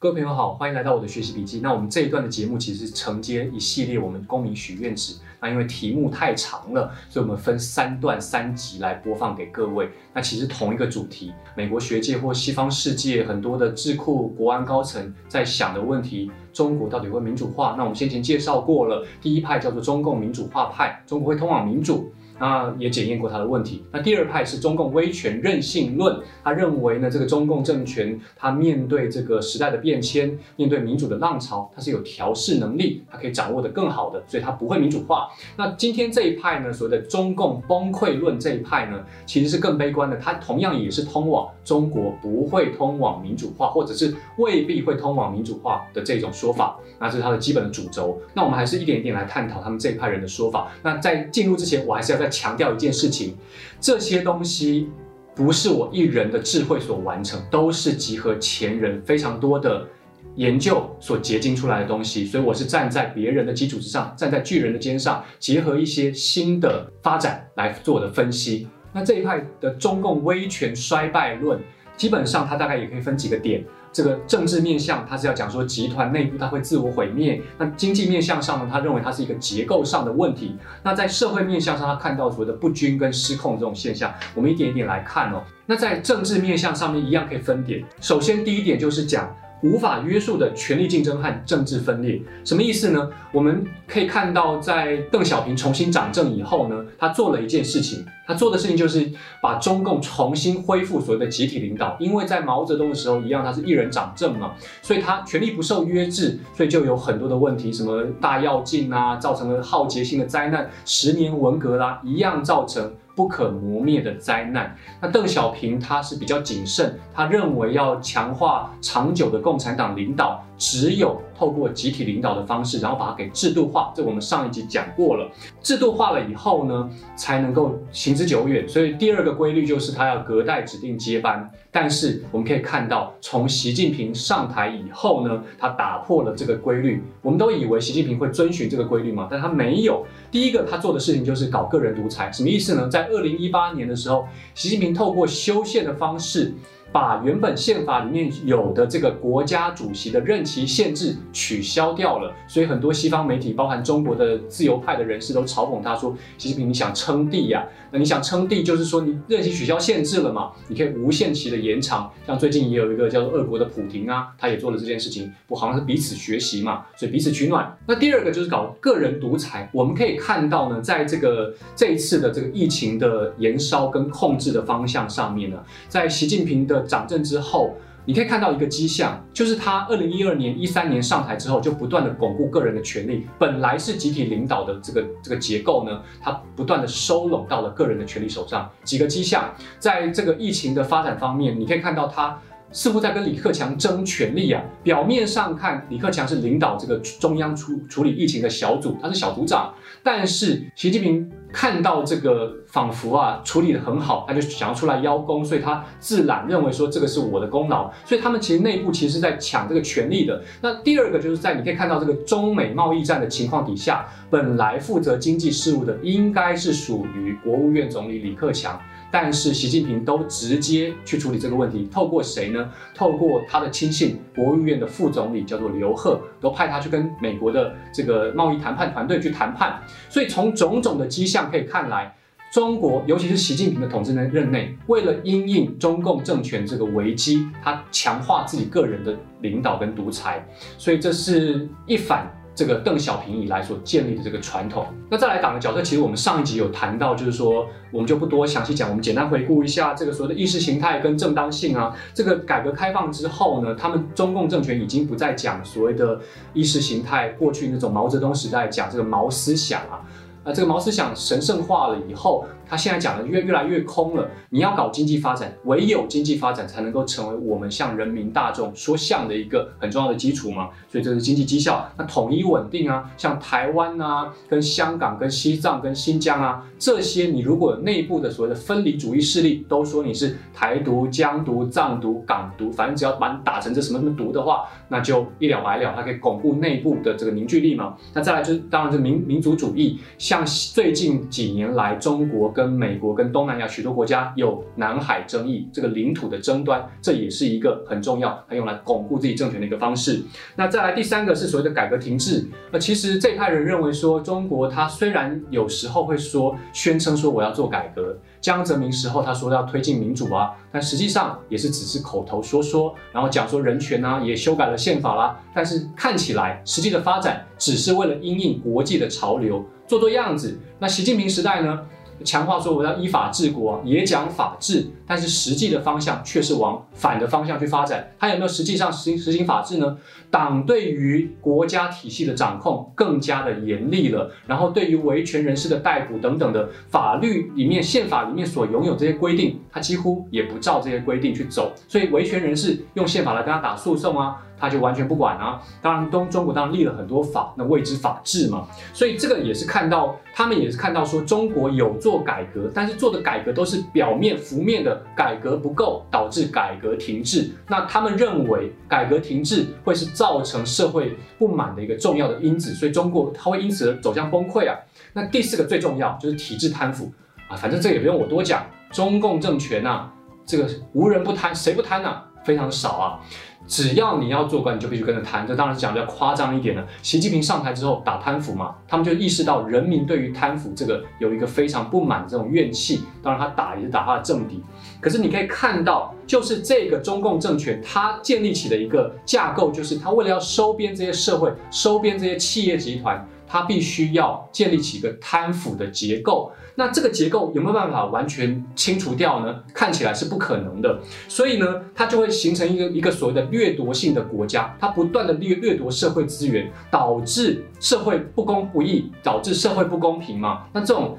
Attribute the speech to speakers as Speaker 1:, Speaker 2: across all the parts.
Speaker 1: 各位朋友好，欢迎来到我的学习笔记。那我们这一段的节目其实承接一系列我们公民许愿池。那因为题目太长了，所以我们分三段三集来播放给各位。那其实同一个主题，美国学界或西方世界很多的智库、国安高层在想的问题：中国到底会民主化？那我们先前介绍过了，第一派叫做中共民主化派，中国会通往民主。那也检验过他的问题。那第二派是中共威权任性论，他认为呢，这个中共政权他面对这个时代的变迁，面对民主的浪潮，它是有调试能力，它可以掌握的更好的，所以它不会民主化。那今天这一派呢，所谓的中共崩溃论这一派呢，其实是更悲观的，它同样也是通往中国不会通往民主化，或者是未必会通往民主化的这种说法。那这是它的基本的主轴。那我们还是一点一点来探讨他们这一派人的说法。那在进入之前，我还是要强调一件事情，这些东西不是我一人的智慧所完成，都是集合前人非常多的研究所结晶出来的东西。所以我是站在别人的基础之上，站在巨人的肩上，结合一些新的发展来做的分析。那这一派的中共威权衰败论，基本上它大概也可以分几个点。这个政治面向，他是要讲说集团内部它会自我毁灭。那经济面向上呢，他认为它是一个结构上的问题。那在社会面向上，他看到所谓的不均跟失控这种现象。我们一点一点来看哦。那在政治面向上面一样可以分点。首先第一点就是讲。无法约束的权力竞争和政治分裂，什么意思呢？我们可以看到，在邓小平重新掌政以后呢，他做了一件事情，他做的事情就是把中共重新恢复所谓的集体领导。因为在毛泽东的时候一样，他是一人掌政嘛，所以他权力不受约制，所以就有很多的问题，什么大跃进啊，造成了浩劫性的灾难，十年文革啦，一样造成。不可磨灭的灾难。那邓小平他是比较谨慎，他认为要强化长久的共产党领导，只有透过集体领导的方式，然后把它给制度化。这我们上一集讲过了，制度化了以后呢，才能够行之久远。所以第二个规律就是他要隔代指定接班。但是我们可以看到，从习近平上台以后呢，他打破了这个规律。我们都以为习近平会遵循这个规律嘛，但他没有。第一个他做的事情就是搞个人独裁，什么意思呢？在二零一八年的时候，习近平透过修宪的方式。把原本宪法里面有的这个国家主席的任期限制取消掉了，所以很多西方媒体，包含中国的自由派的人士都嘲讽他说：“习近平，你想称帝呀？那你想称帝，就是说你任期取消限制了嘛？你可以无限期的延长。像最近也有一个叫做俄国的普廷啊，他也做了这件事情，不好像是彼此学习嘛，所以彼此取暖。那第二个就是搞个人独裁。我们可以看到呢，在这个这一次的这个疫情的延烧跟控制的方向上面呢，在习近平的。掌政之后，你可以看到一个迹象，就是他二零一二年、一三年上台之后，就不断的巩固个人的权利。本来是集体领导的这个这个结构呢，他不断的收拢到了个人的权利手上。几个迹象，在这个疫情的发展方面，你可以看到他。似乎在跟李克强争权力啊！表面上看，李克强是领导这个中央处处理疫情的小组，他是小组长。但是习近平看到这个仿佛啊处理的很好，他就想要出来邀功，所以他自然认为说这个是我的功劳。所以他们其实内部其实是在抢这个权力的。那第二个就是在你可以看到这个中美贸易战的情况底下，本来负责经济事务的应该是属于国务院总理李克强。但是习近平都直接去处理这个问题，透过谁呢？透过他的亲信，国务院的副总理叫做刘鹤，都派他去跟美国的这个贸易谈判团队去谈判。所以从种种的迹象可以看来，中国尤其是习近平的统治任任内，为了因应中共政权这个危机，他强化自己个人的领导跟独裁，所以这是一反。这个邓小平以来所建立的这个传统，那再来党的角色，其实我们上一集有谈到，就是说我们就不多详细讲，我们简单回顾一下这个所谓的意识形态跟正当性啊。这个改革开放之后呢，他们中共政权已经不再讲所谓的意识形态，过去那种毛泽东时代讲这个毛思想啊。那这个毛思想神圣化了以后，他现在讲的越越来越空了。你要搞经济发展，唯有经济发展才能够成为我们向人民大众说像的一个很重要的基础嘛。所以这是经济绩效。那统一稳定啊，像台湾啊、跟香港、跟西藏、跟新疆啊这些，你如果内部的所谓的分离主义势力都说你是台独、疆独、藏独、港独，反正只要把你打成这什么什么独的话，那就一了百了，它可以巩固内部的这个凝聚力嘛。那再来就是当然是民民族主义，像最近几年来中国跟美国、跟东南亚许多国家有南海争议，这个领土的争端，这也是一个很重要，他用来巩固自己政权的一个方式。那再来第三个是所谓的改革停滞。那其实这派人认为说，中国他虽然有时候会说宣称说我要做改革。江泽民时候他说要推进民主啊，但实际上也是只是口头说说，然后讲说人权啊，也修改了宪法啦，但是看起来实际的发展只是为了因应国际的潮流做做样子。那习近平时代呢？强化说我要依法治国，也讲法治，但是实际的方向却是往反的方向去发展。他有没有实际上实行实行法治呢？党对于国家体系的掌控更加的严厉了，然后对于维权人士的逮捕等等的法律里面、宪法里面所拥有这些规定，他几乎也不照这些规定去走。所以维权人士用宪法来跟他打诉讼啊。他就完全不管啊！当然，东中国当然立了很多法，那谓之法治嘛。所以这个也是看到，他们也是看到说，中国有做改革，但是做的改革都是表面浮面的改革不够，导致改革停滞。那他们认为改革停滞会是造成社会不满的一个重要的因子，所以中国它会因此而走向崩溃啊。那第四个最重要就是体制贪腐啊，反正这也不用我多讲，中共政权呐，这个无人不贪，谁不贪呢？非常少啊。只要你要做官，你就必须跟着贪。这当然是讲的要夸张一点了。习近平上台之后打贪腐嘛，他们就意识到人民对于贪腐这个有一个非常不满的这种怨气。当然他打也是打他的政敌。可是你可以看到，就是这个中共政权，它建立起的一个架构，就是他为了要收编这些社会、收编这些企业集团。它必须要建立起一个贪腐的结构，那这个结构有没有办法完全清除掉呢？看起来是不可能的，所以呢，它就会形成一个一个所谓的掠夺性的国家，它不断的掠掠夺社会资源，导致社会不公不义，导致社会不公平嘛。那这种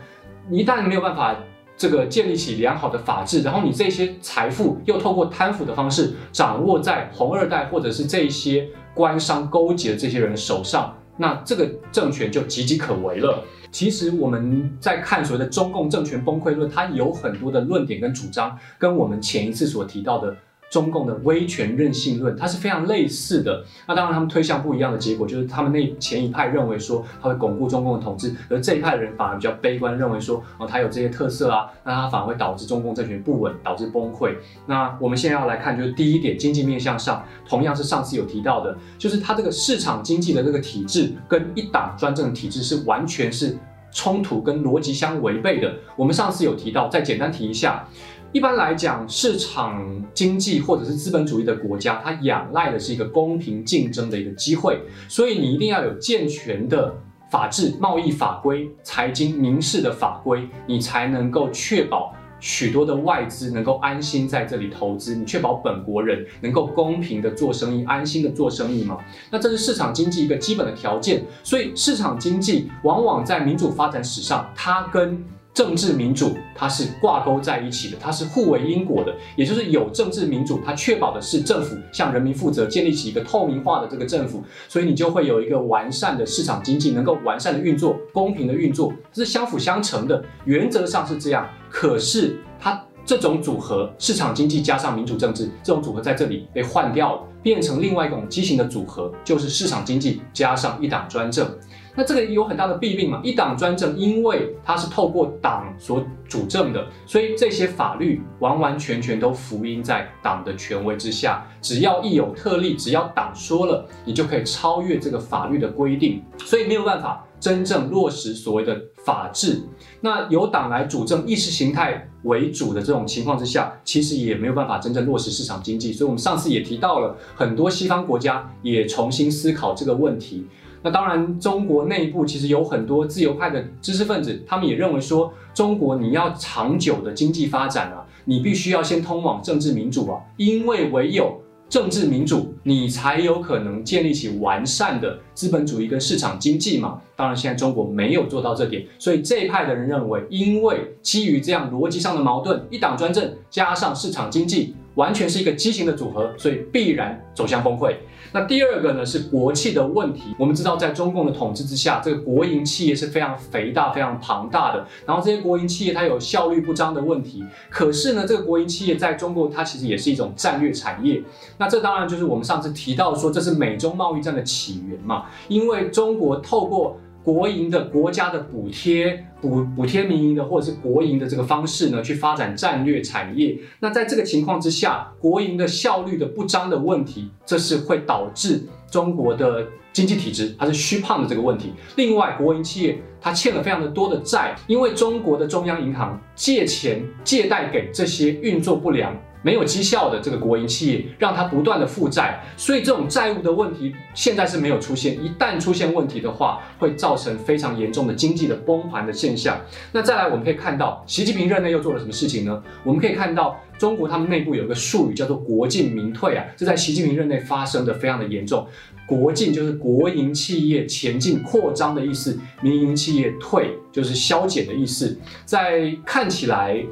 Speaker 1: 一旦没有办法这个建立起良好的法治，然后你这些财富又透过贪腐的方式掌握在红二代或者是这些官商勾结的这些人手上。那这个政权就岌岌可危了。其实我们在看所谓的中共政权崩溃论，它有很多的论点跟主张，跟我们前一次所提到的。中共的威权任性论，它是非常类似的。那当然，他们推向不一样的结果，就是他们那前一派认为说，它会巩固中共的统治，而这一派的人反而比较悲观，认为说，哦，它有这些特色啊，那它反而会导致中共政权不稳，导致崩溃。那我们现在要来看，就是第一点，经济面向上，同样是上次有提到的，就是它这个市场经济的这个体制，跟一党专政体制是完全是冲突跟逻辑相违背的。我们上次有提到，再简单提一下。一般来讲，市场经济或者是资本主义的国家，它仰赖的是一个公平竞争的一个机会，所以你一定要有健全的法治、贸易法规、财经民事的法规，你才能够确保许多的外资能够安心在这里投资，你确保本国人能够公平的做生意、安心的做生意吗？那这是市场经济一个基本的条件，所以市场经济往往在民主发展史上，它跟政治民主它是挂钩在一起的，它是互为因果的，也就是有政治民主，它确保的是政府向人民负责，建立起一个透明化的这个政府，所以你就会有一个完善的市场经济，能够完善的运作，公平的运作，这是相辅相成的，原则上是这样。可是它这种组合，市场经济加上民主政治这种组合在这里被换掉了，变成另外一种畸形的组合，就是市场经济加上一党专政。那这个有很大的弊病嘛？一党专政，因为它是透过党所主政的，所以这些法律完完全全都福音在党的权威之下。只要一有特例，只要党说了，你就可以超越这个法律的规定，所以没有办法真正落实所谓的法治。那由党来主政、意识形态为主的这种情况之下，其实也没有办法真正落实市场经济。所以我们上次也提到了，很多西方国家也重新思考这个问题。那当然，中国内部其实有很多自由派的知识分子，他们也认为说，中国你要长久的经济发展啊，你必须要先通往政治民主啊，因为唯有政治民主，你才有可能建立起完善的资本主义跟市场经济嘛。当然，现在中国没有做到这点，所以这一派的人认为，因为基于这样逻辑上的矛盾，一党专政加上市场经济，完全是一个畸形的组合，所以必然走向崩溃。那第二个呢是国企的问题。我们知道，在中共的统治之下，这个国营企业是非常肥大、非常庞大的。然后这些国营企业它有效率不彰的问题。可是呢，这个国营企业在中国它其实也是一种战略产业。那这当然就是我们上次提到说，这是美中贸易战的起源嘛。因为中国透过国营的国家的补贴补补贴民营的或者是国营的这个方式呢，去发展战略产业。那在这个情况之下，国营的效率的不彰的问题，这是会导致中国的经济体制它是虚胖的这个问题。另外，国营企业它欠了非常的多的债，因为中国的中央银行借钱借贷给这些运作不良。没有绩效的这个国营企业，让它不断的负债，所以这种债务的问题现在是没有出现。一旦出现问题的话，会造成非常严重的经济的崩盘的现象。那再来，我们可以看到习近平任内又做了什么事情呢？我们可以看到中国他们内部有一个术语叫做“国进民退”啊，这在习近平任内发生的非常的严重。国进就是国营企业前进扩张的意思，民营企业退就是消减的意思。在看起来。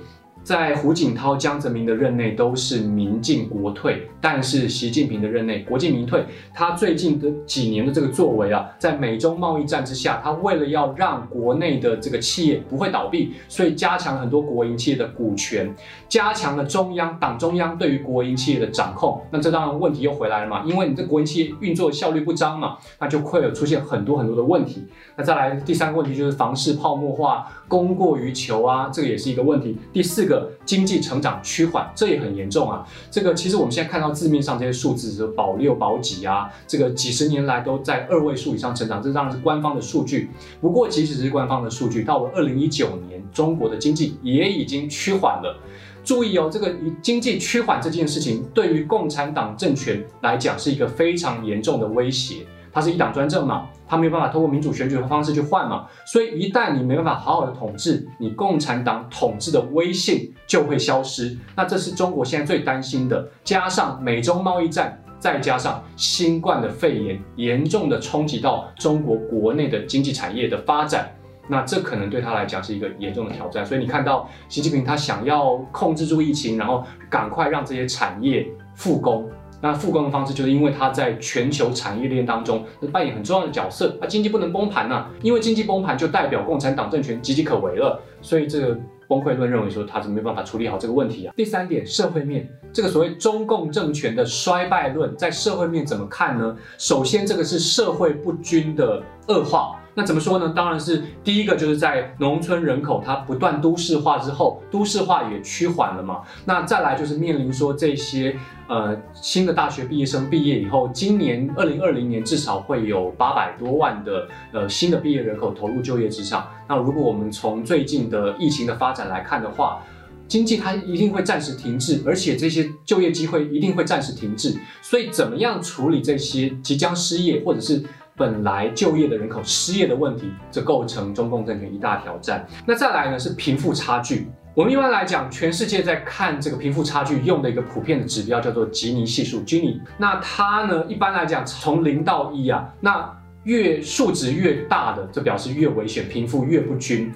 Speaker 1: 在胡锦涛、江泽民的任内都是民进国退，但是习近平的任内国进民退。他最近的几年的这个作为啊，在美中贸易战之下，他为了要让国内的这个企业不会倒闭，所以加强很多国营企业的股权，加强了中央党中央对于国营企业的掌控。那这当然问题又回来了嘛，因为你这国营企业运作效率不彰嘛，那就会有出现很多很多的问题。那再来第三个问题就是房市泡沫化，供过于求啊，这个也是一个问题。第四个。经济成长趋缓，这也很严重啊。这个其实我们现在看到字面上这些数字，是保六保几啊，这个几十年来都在二位数以上成长，这当然是官方的数据。不过即使是官方的数据，到了二零一九年，中国的经济也已经趋缓了。注意哦，这个经济趋缓这件事情，对于共产党政权来讲是一个非常严重的威胁。它是一党专政嘛，它没有办法通过民主选举的方式去换嘛，所以一旦你没办法好好的统治，你共产党统治的威信就会消失。那这是中国现在最担心的，加上美中贸易战，再加上新冠的肺炎，严重的冲击到中国国内的经济产业的发展，那这可能对他来讲是一个严重的挑战。所以你看到习近平他想要控制住疫情，然后赶快让这些产业复工。那复工的方式，就是因为它在全球产业链当中扮演很重要的角色，它经济不能崩盘呐，因为经济崩盘就代表共产党政权岌岌可危了，所以这个崩溃论认为说它是没办法处理好这个问题啊。第三点，社会面，这个所谓中共政权的衰败论，在社会面怎么看呢？首先，这个是社会不均的恶化。那怎么说呢？当然是第一个，就是在农村人口它不断都市化之后，都市化也趋缓了嘛。那再来就是面临说这些呃新的大学毕业生毕业以后，今年二零二零年至少会有八百多万的呃新的毕业人口投入就业职场。那如果我们从最近的疫情的发展来看的话，经济它一定会暂时停滞，而且这些就业机会一定会暂时停滞。所以怎么样处理这些即将失业或者是？本来就业的人口失业的问题，这构成中共政权一大挑战。那再来呢是贫富差距。我们一般来讲，全世界在看这个贫富差距用的一个普遍的指标叫做吉尼系数吉尼。那它呢一般来讲从零到一啊，那越数值越大的，这表示越危险，贫富越不均。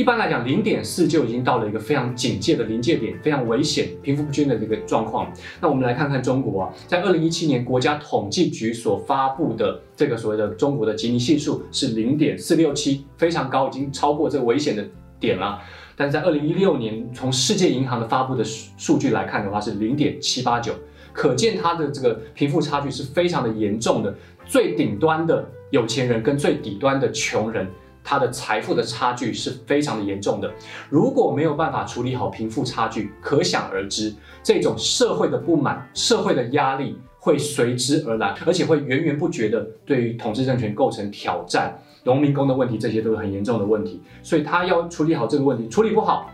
Speaker 1: 一般来讲，零点四就已经到了一个非常警戒的临界点，非常危险、贫富不均的这个状况。那我们来看看中国啊，在二零一七年国家统计局所发布的这个所谓的中国的吉尼系数是零点四六七，非常高，已经超过这个危险的点了。但是在二零一六年，从世界银行的发布的数数据来看的话，是零点七八九，可见它的这个贫富差距是非常的严重的。最顶端的有钱人跟最底端的穷人。他的财富的差距是非常的严重的，如果没有办法处理好贫富差距，可想而知，这种社会的不满、社会的压力会随之而来，而且会源源不绝的对于统治政权构成挑战。农民工的问题，这些都是很严重的问题，所以他要处理好这个问题，处理不好。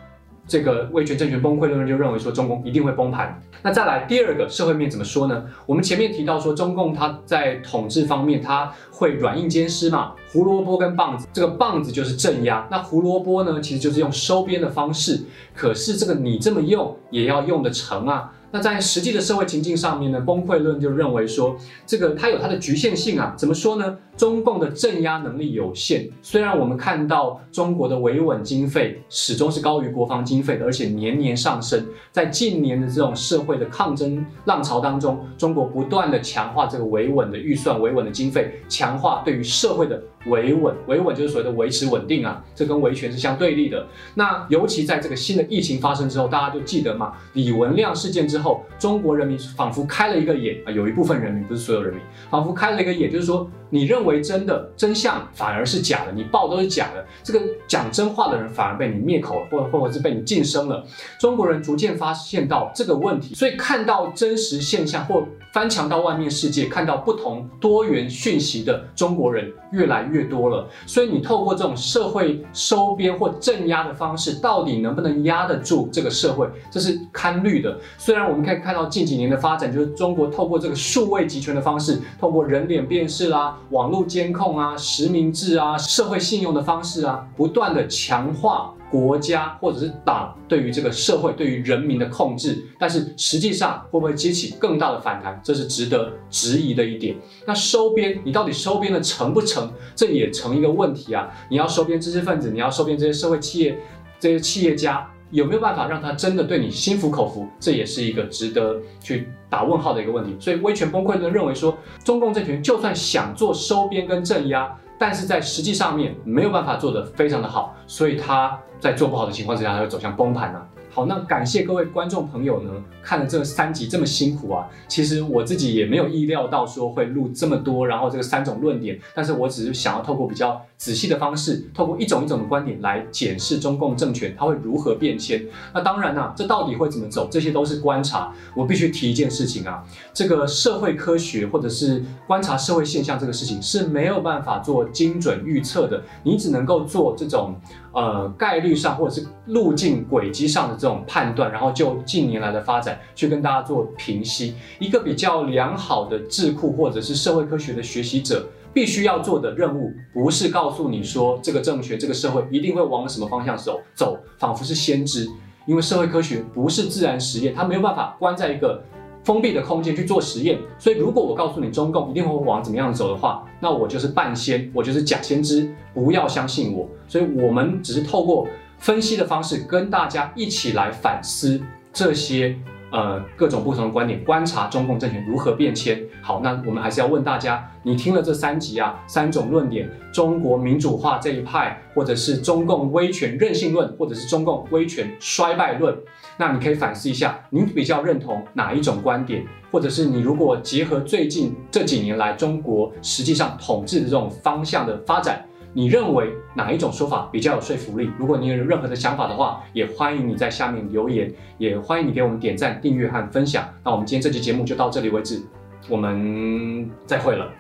Speaker 1: 这个威权政权崩溃论就认为说中共一定会崩盘。那再来第二个社会面怎么说呢？我们前面提到说中共它在统治方面，它会软硬兼施嘛，胡萝卜跟棒子，这个棒子就是镇压，那胡萝卜呢其实就是用收编的方式。可是这个你这么用也要用得成啊。那在实际的社会情境上面呢，崩溃论就认为说，这个它有它的局限性啊。怎么说呢？中共的镇压能力有限。虽然我们看到中国的维稳经费始终是高于国防经费的，而且年年上升。在近年的这种社会的抗争浪潮当中，中国不断的强化这个维稳的预算、维稳的经费，强化对于社会的维稳。维稳就是所谓的维持稳定啊，这跟维权是相对立的。那尤其在这个新的疫情发生之后，大家就记得嘛，李文亮事件之后。中国人民仿佛开了一个眼啊，有一部分人民不是所有人民，仿佛开了一个眼，就是说你认为真的真相反而是假的，你报都是假的，这个讲真话的人反而被你灭口了，或或者是被你晋升了。中国人逐渐发现到这个问题，所以看到真实现象或翻墙到外面世界，看到不同多元讯息的中国人越来越越多了。所以你透过这种社会收编或镇压的方式，到底能不能压得住这个社会？这是堪虑的。虽然我们可以看到近几年的发展，就是中国透过这个数位集权的方式，透过人脸辨识啦、网络监控啊、实名制啊、社会信用的方式啊，不断的强化。国家或者是党对于这个社会、对于人民的控制，但是实际上会不会激起更大的反弹，这是值得质疑的一点。那收编，你到底收编的成不成？这也成一个问题啊！你要收编知识分子，你要收编这些社会企业、这些企业家，有没有办法让他真的对你心服口服？这也是一个值得去打问号的一个问题。所以威权崩溃论认为说，中共政权就算想做收编跟镇压。但是在实际上面没有办法做得非常的好，所以他在做不好的情况之下，它会走向崩盘呢。好，那感谢各位观众朋友呢，看了这三集这么辛苦啊，其实我自己也没有意料到说会录这么多，然后这个三种论点，但是我只是想要透过比较仔细的方式，透过一种一种的观点来检视中共政权它会如何变迁。那当然呢，这到底会怎么走，这些都是观察。我必须提一件事情啊，这个社会科学或者是观察社会现象这个事情是没有办法做精准预测的，你只能够做这种。呃，概率上或者是路径轨迹上的这种判断，然后就近年来的发展去跟大家做评析。一个比较良好的智库或者是社会科学的学习者，必须要做的任务，不是告诉你说这个政权、这个社会一定会往什么方向走，走仿佛是先知。因为社会科学不是自然实验，它没有办法关在一个。封闭的空间去做实验，所以如果我告诉你中共一定会往怎么样走的话，那我就是半仙，我就是假先知，不要相信我。所以我们只是透过分析的方式，跟大家一起来反思这些。呃，各种不同的观点，观察中共政权如何变迁。好，那我们还是要问大家，你听了这三集啊，三种论点，中国民主化这一派，或者是中共威权任性论，或者是中共威权衰败论，那你可以反思一下，你比较认同哪一种观点？或者是你如果结合最近这几年来中国实际上统治的这种方向的发展？你认为哪一种说法比较有说服力？如果你有任何的想法的话，也欢迎你在下面留言，也欢迎你给我们点赞、订阅和分享。那我们今天这期节目就到这里为止，我们再会了。